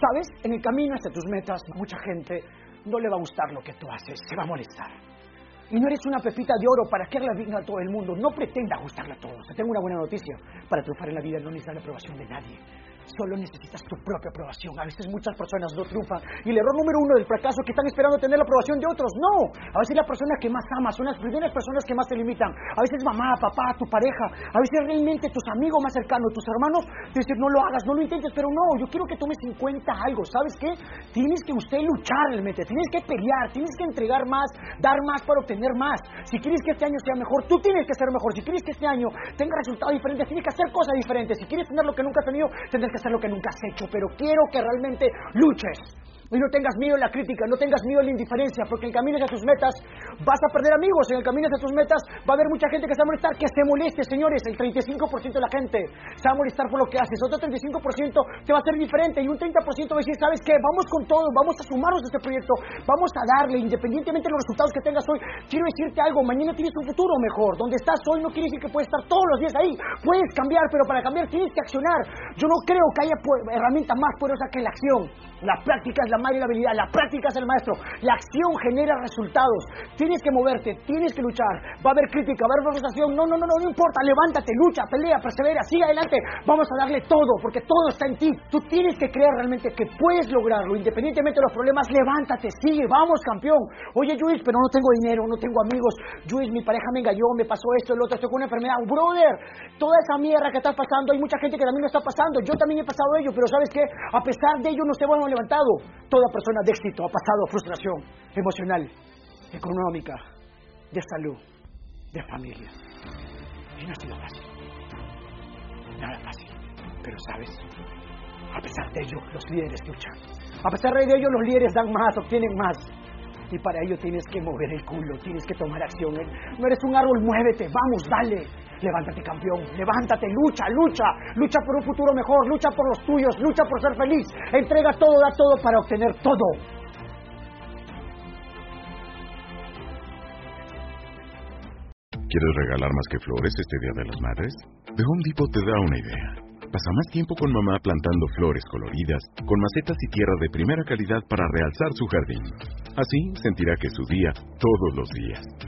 ¿Sabes? En el camino hacia tus metas, mucha gente no le va a gustar lo que tú haces, se va a molestar. Y no eres una pepita de oro para que la digna a todo el mundo. No pretenda gustarle a todos. Te tengo una buena noticia. Para triunfar en la vida no necesitas la aprobación de nadie. Solo necesitas tu propia aprobación. A veces muchas personas no triunfan. Y el error número uno del fracaso es que están esperando tener la aprobación de otros. No. A veces la persona que más amas son las primeras personas que más te limitan. A veces mamá, papá, tu pareja. A veces realmente tus amigos más cercanos, tus hermanos, te dicen no lo hagas, no lo intentes. Pero no, yo quiero que tomes en cuenta algo. ¿Sabes qué? Tienes que usted luchar realmente. Tienes que pelear. Tienes que entregar más, dar más para obtener más. Si quieres que este año sea mejor, tú tienes que ser mejor. Si quieres que este año tenga resultados diferentes, tienes que hacer cosas diferentes. Si quieres tener lo que nunca has tenido, tendrás que hacer lo que nunca has hecho, pero quiero que realmente luches. Y no tengas miedo en la crítica, no tengas miedo en la indiferencia, porque en el camino hacia tus metas vas a perder amigos, en el camino hacia tus metas va a haber mucha gente que se va a molestar, que se moleste, señores, el 35% de la gente se va a molestar por lo que haces, otro 35% te va a ser diferente y un 30% va a decir, ¿sabes qué? Vamos con todo, vamos a sumarnos a este proyecto, vamos a darle, independientemente de los resultados que tengas hoy, quiero decirte algo, mañana tienes un futuro mejor, donde estás hoy no quiere decir que puedes estar todos los días ahí, puedes cambiar, pero para cambiar tienes que accionar. Yo no creo que haya herramienta más poderosa que la acción. La práctica es la la habilidad, la práctica es el maestro. La acción genera resultados. Tienes que moverte, tienes que luchar. Va a haber crítica, va a haber frustración. No, no, no, no, no importa. Levántate, lucha, pelea, persevera, sigue adelante. Vamos a darle todo, porque todo está en ti. Tú tienes que creer realmente que puedes lograrlo, independientemente de los problemas. Levántate, sigue, vamos, campeón. Oye, Luis, pero no tengo dinero, no tengo amigos. Luis, mi pareja me engañó, me pasó esto, el otro, estoy con una enfermedad. Brother, toda esa mierda que está pasando, hay mucha gente que también lo está pasando. Yo también he pasado ello, pero ¿sabes qué? A pesar de ello, no se van levantado. Toda persona de éxito ha pasado frustración emocional, económica, de salud, de familia. Y no ha sido fácil. Nada fácil. Pero sabes, a pesar de ello, los líderes luchan. A pesar de ello, los líderes dan más, obtienen más. Y para ello tienes que mover el culo, tienes que tomar acción. No eres un árbol, muévete, vamos, dale. Levántate campeón, levántate, lucha, lucha, lucha por un futuro mejor, lucha por los tuyos, lucha por ser feliz. Entrega todo, da todo para obtener todo. ¿Quieres regalar más que flores este Día de las Madres? The Home Depot te da una idea. Pasa más tiempo con mamá plantando flores coloridas, con macetas y tierra de primera calidad para realzar su jardín. Así sentirá que es su día todos los días.